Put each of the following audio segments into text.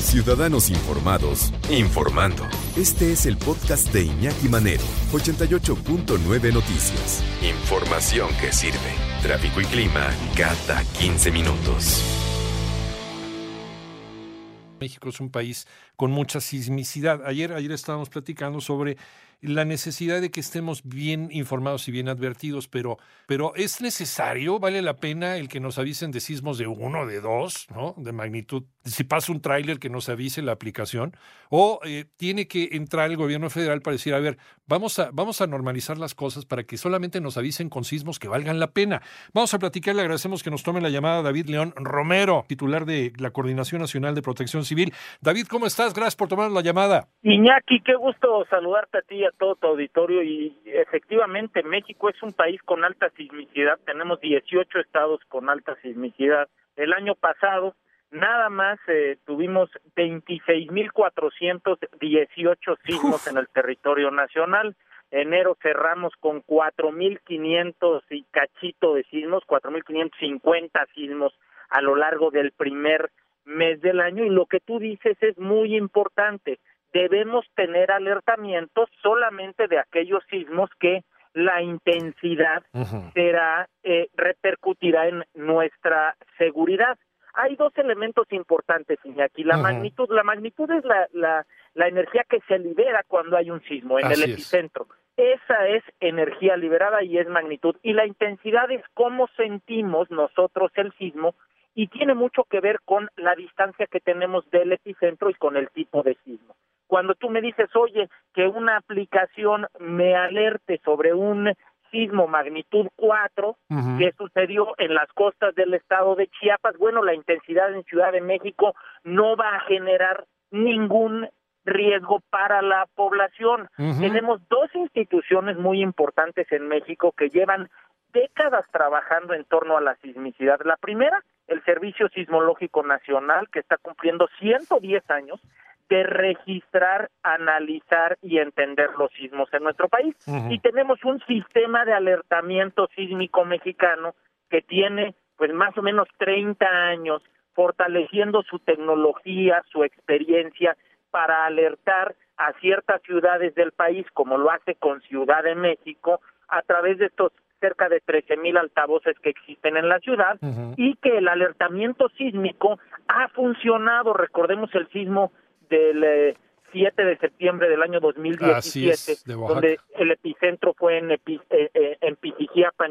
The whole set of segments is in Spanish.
Ciudadanos informados, informando. Este es el podcast de Iñaki Manero, 88.9 Noticias. Información que sirve. Tráfico y clima cada 15 minutos. México es un país con mucha sismicidad. Ayer, ayer estábamos platicando sobre la necesidad de que estemos bien informados y bien advertidos, pero, pero es necesario, vale la pena el que nos avisen de sismos de uno, de dos, ¿no? De magnitud. Si pasa un tráiler que nos avise la aplicación, o eh, tiene que entrar el gobierno federal para decir, a ver, vamos a, vamos a normalizar las cosas para que solamente nos avisen con sismos que valgan la pena. Vamos a platicar, le agradecemos que nos tome la llamada David León Romero, titular de la Coordinación Nacional de Protección Civil. David, ¿cómo estás? Gracias por tomar la llamada. Iñaki, qué gusto saludarte a ti todo tu auditorio y efectivamente México es un país con alta sismicidad, tenemos 18 estados con alta sismicidad. El año pasado nada más eh, tuvimos 26.418 sismos en el territorio nacional. Enero cerramos con 4.500 y cachito de sismos, 4.550 sismos a lo largo del primer mes del año y lo que tú dices es muy importante debemos tener alertamientos solamente de aquellos sismos que la intensidad será eh, repercutirá en nuestra seguridad. Hay dos elementos importantes, Iñaki. La magnitud, la magnitud es la, la, la, energía que se libera cuando hay un sismo en el epicentro. Esa es energía liberada y es magnitud. Y la intensidad es cómo sentimos nosotros el sismo y tiene mucho que ver con la distancia que tenemos del epicentro y con el tipo de sismo cuando tú me dices, oye, que una aplicación me alerte sobre un sismo magnitud 4 que sucedió en las costas del estado de Chiapas, bueno, la intensidad en Ciudad de México no va a generar ningún riesgo para la población. Tenemos dos instituciones muy importantes en México que llevan décadas trabajando en torno a la sismicidad. La primera, el Servicio Sismológico Nacional, que está cumpliendo 110 años, de registrar, analizar y entender los sismos en nuestro país. Y tenemos un sistema de alertamiento sísmico mexicano que tiene pues más o menos 30 años fortaleciendo su tecnología, su experiencia para alertar a ciertas ciudades del país, como lo hace con Ciudad de México, a través de estos cerca de 13 mil altavoces que existen en la ciudad y que el alertamiento sísmico ha funcionado. Recordemos el sismo del 7 eh, de septiembre del año 2017, donde el epicentro fue en, Epi, eh, eh, en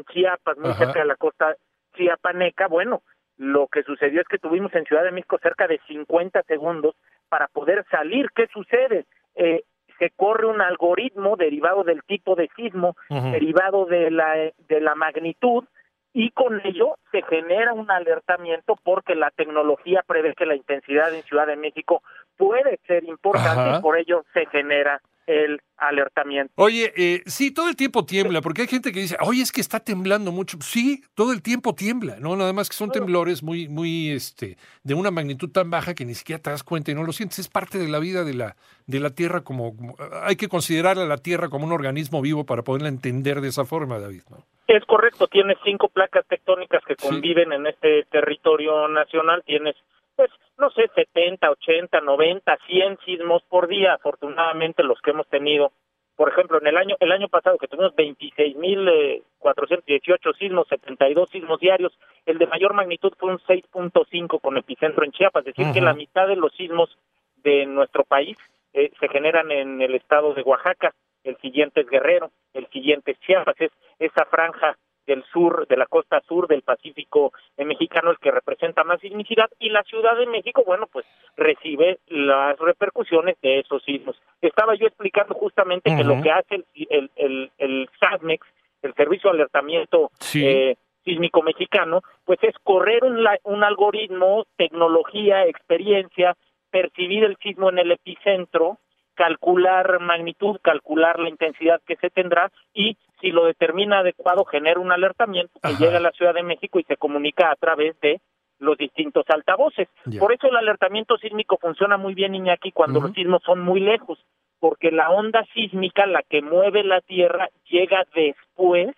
Chiapas, muy cerca de la costa chiapaneca. Bueno, lo que sucedió es que tuvimos en Ciudad de México cerca de 50 segundos para poder salir. ¿Qué sucede? Eh, se corre un algoritmo derivado del tipo de sismo, derivado de la, de la magnitud, y con ello se genera un alertamiento porque la tecnología prevé que la intensidad en Ciudad de México puede ser importante y por ello se genera el alertamiento. Oye, eh, sí, todo el tiempo tiembla, porque hay gente que dice, oye, es que está temblando mucho. Sí, todo el tiempo tiembla, ¿no? Nada más que son temblores muy, muy, este, de una magnitud tan baja que ni siquiera te das cuenta y no lo sientes. Es parte de la vida de la, de la Tierra como, hay que considerar a la Tierra como un organismo vivo para poderla entender de esa forma, David, ¿no? Es correcto, tienes cinco placas tectónicas que conviven en este territorio nacional, tienes pues no sé, 70, 80, 90, 100 sismos por día, afortunadamente los que hemos tenido. Por ejemplo, en el año el año pasado que tuvimos 26.418 sismos, 72 sismos diarios, el de mayor magnitud fue un 6.5 con epicentro en Chiapas, es decir, que la mitad de los sismos de nuestro país eh, se generan en el estado de Oaxaca, el siguiente es Guerrero, el siguiente es Chiapas, es esa franja del sur, de la costa sur del Pacífico mexicano, el que representa más sismicidad, y la Ciudad de México, bueno, pues recibe las repercusiones de esos sismos. Estaba yo explicando justamente que lo que hace el, el, el, el SASMEX, el Servicio de Alertamiento eh, sísmico mexicano, pues es correr un, un algoritmo, tecnología, experiencia, percibir el sismo en el epicentro, calcular magnitud, calcular la intensidad que se tendrá y si lo determina adecuado genera un alertamiento que llega a la Ciudad de México y se comunica a través de los distintos altavoces. Por eso el alertamiento sísmico funciona muy bien, Iñaki, cuando los sismos son muy lejos, porque la onda sísmica, la que mueve la Tierra, llega después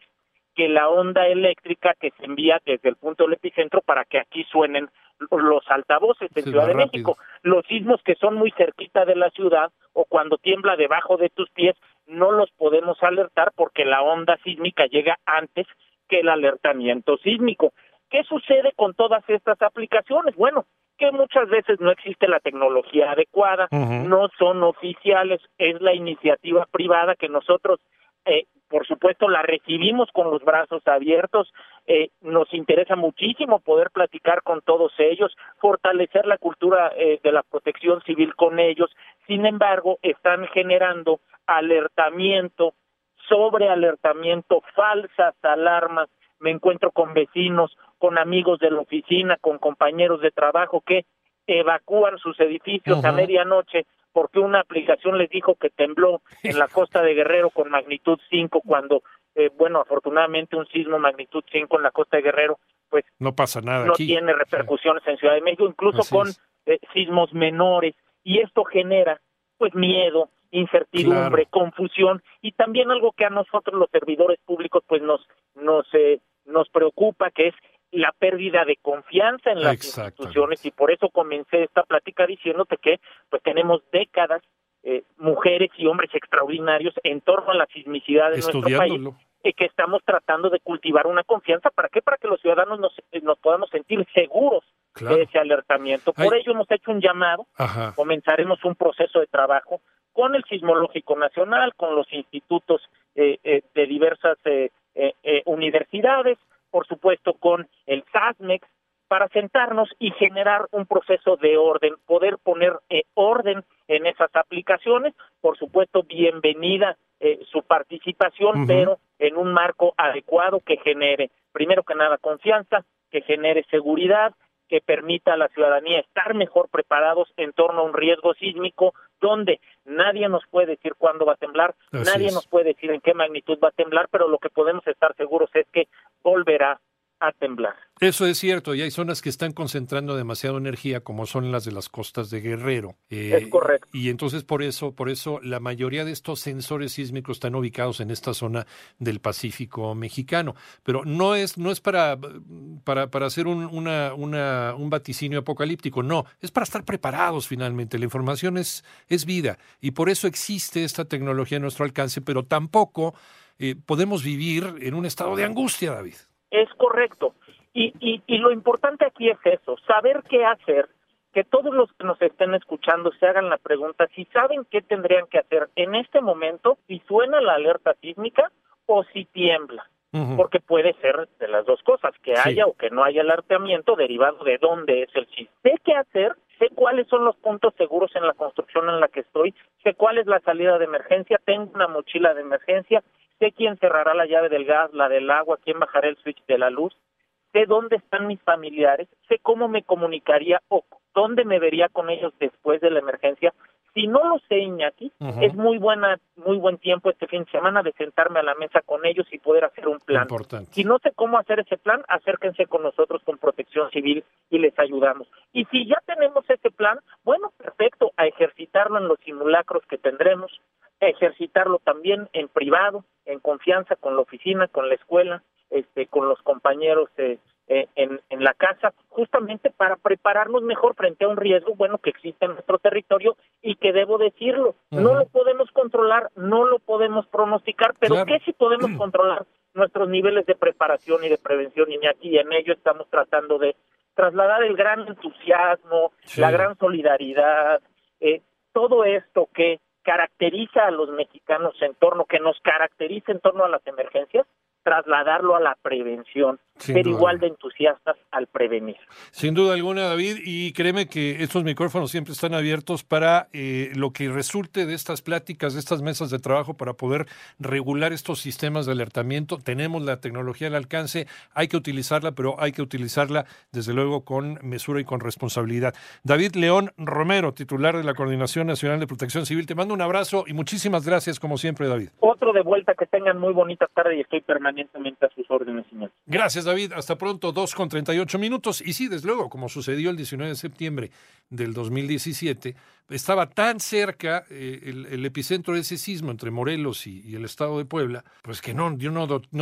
que la onda eléctrica que se envía desde el punto del epicentro para que aquí suenen los altavoces en Ciudad de México. Los sismos que son muy cerquita de la ciudad o cuando tiembla debajo de tus pies no los podemos alertar porque la onda sísmica llega antes que el alertamiento sísmico. ¿Qué sucede con todas estas aplicaciones? Bueno, que muchas veces no existe la tecnología adecuada, no son oficiales, es la iniciativa privada que nosotros, eh, por supuesto, la recibimos con los brazos abiertos, eh, nos interesa muchísimo poder platicar con todos ellos, fortalecer la cultura eh, de la protección civil con ellos, sin embargo, están generando alertamiento, sobre alertamiento, falsas alarmas, me encuentro con vecinos, con amigos de la oficina, con compañeros de trabajo que evacúan sus edificios a medianoche porque una aplicación les dijo que tembló en la costa de Guerrero con magnitud 5 cuando, eh, bueno, afortunadamente un sismo magnitud 5 en la costa de Guerrero, pues no pasa nada. No tiene repercusiones en Ciudad de México, incluso con eh, sismos menores. Y esto genera pues miedo, incertidumbre, confusión y también algo que a nosotros los servidores públicos pues nos nos eh, nos preocupa que es la pérdida de confianza en las instituciones y por eso comencé esta plática diciéndote que pues tenemos décadas eh, mujeres y hombres extraordinarios en torno a la sismicidad de nuestro país y que estamos tratando de cultivar una confianza. Para qué para que los ciudadanos nos, nos podamos sentir seguros de ese alertamiento. Por ello hemos hecho un llamado. Comenzaremos un proceso de trabajo con el sismológico nacional con los institutos eh, eh, de diversas universidades por supuesto, con el SASMEX, para sentarnos y generar un proceso de orden, poder poner eh, orden en esas aplicaciones. Por supuesto, bienvenida eh, su participación, pero en un marco adecuado que genere, primero que nada, confianza, que genere seguridad, que permita a la ciudadanía estar mejor preparados en torno a un riesgo sísmico donde nadie nos puede decir cuándo va a temblar, nadie nos puede decir en qué magnitud va a temblar, pero lo que podemos estar seguros es que volverá a temblar. Eso es cierto, y hay zonas que están concentrando demasiada energía, como son las de las costas de Guerrero. Eh, es correcto. Y entonces por eso, por eso la mayoría de estos sensores sísmicos están ubicados en esta zona del Pacífico mexicano. Pero no es, no es para, para, para hacer un, una, una, un vaticinio apocalíptico, no, es para estar preparados finalmente. La información es, es vida, y por eso existe esta tecnología a nuestro alcance, pero tampoco eh, podemos vivir en un estado de angustia, David. Es correcto. Y, y, y lo importante aquí es eso, saber qué hacer, que todos los que nos estén escuchando se hagan la pregunta si saben qué tendrían que hacer en este momento, si suena la alerta sísmica o si tiembla. Porque puede ser de las dos cosas, que haya o que no haya alertamiento derivado de dónde es el sismo. Sé qué hacer, sé cuáles son los puntos seguros en la construcción en la que estoy, sé cuál es la salida de emergencia, tengo una mochila de emergencia sé quién cerrará la llave del gas, la del agua, quién bajará el switch de la luz, sé dónde están mis familiares, sé cómo me comunicaría o dónde me vería con ellos después de la emergencia. Si no lo sé, Iñaki, es muy buena, muy buen tiempo este fin de semana de sentarme a la mesa con ellos y poder hacer un plan. Si no sé cómo hacer ese plan, acérquense con nosotros con Protección Civil y les ayudamos. Y si ya tenemos ese plan, bueno, perfecto, a ejercitarlo en los simulacros que tendremos, ejercitarlo también en privado, en confianza con la oficina, con la escuela, este, con los compañeros eh, eh, en, en la casa, justamente para prepararnos mejor frente a un riesgo, bueno, que existe en nuestro territorio y que debo decirlo, no lo podemos controlar, no lo podemos pronosticar, pero ¿qué si podemos controlar nuestros niveles de preparación y de prevención? Y aquí en ello estamos tratando de trasladar el gran entusiasmo, la gran solidaridad, eh, todo esto que caracteriza a los mexicanos en torno, que nos caracteriza en torno a las emergencias, trasladarlo a la prevención. Ser igual de entusiastas al prevenir. Sin duda alguna, David, y créeme que estos micrófonos siempre están abiertos para eh, lo que resulte de estas pláticas, de estas mesas de trabajo para poder regular estos sistemas de alertamiento. Tenemos la tecnología al alcance, hay que utilizarla, pero hay que utilizarla desde luego con mesura y con responsabilidad. David León Romero, titular de la Coordinación Nacional de Protección Civil, te mando un abrazo y muchísimas gracias como siempre, David. Otro de vuelta, que tengan muy bonita tarde y estoy permanentemente a sus órdenes, señor. David. Hasta pronto, 2 con 38 minutos. Y sí, desde luego, como sucedió el 19 de septiembre del 2017, estaba tan cerca eh, el, epicentro de ese sismo entre Morelos y, el estado de Puebla, pues que no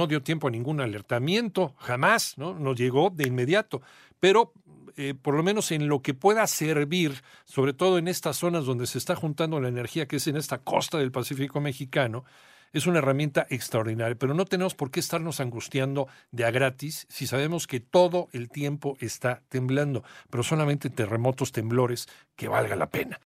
dio tiempo a ningún alertamiento, jamás, ¿no? Nos llegó de inmediato. Pero eh, por lo menos en lo que pueda servir, sobre todo en estas zonas donde se está juntando la energía, que es en esta costa del Pacífico mexicano, es una herramienta extraordinaria, pero no tenemos por qué estarnos angustiando de a gratis si sabemos que todo el tiempo está temblando, pero solamente terremotos, temblores, que valga la pena.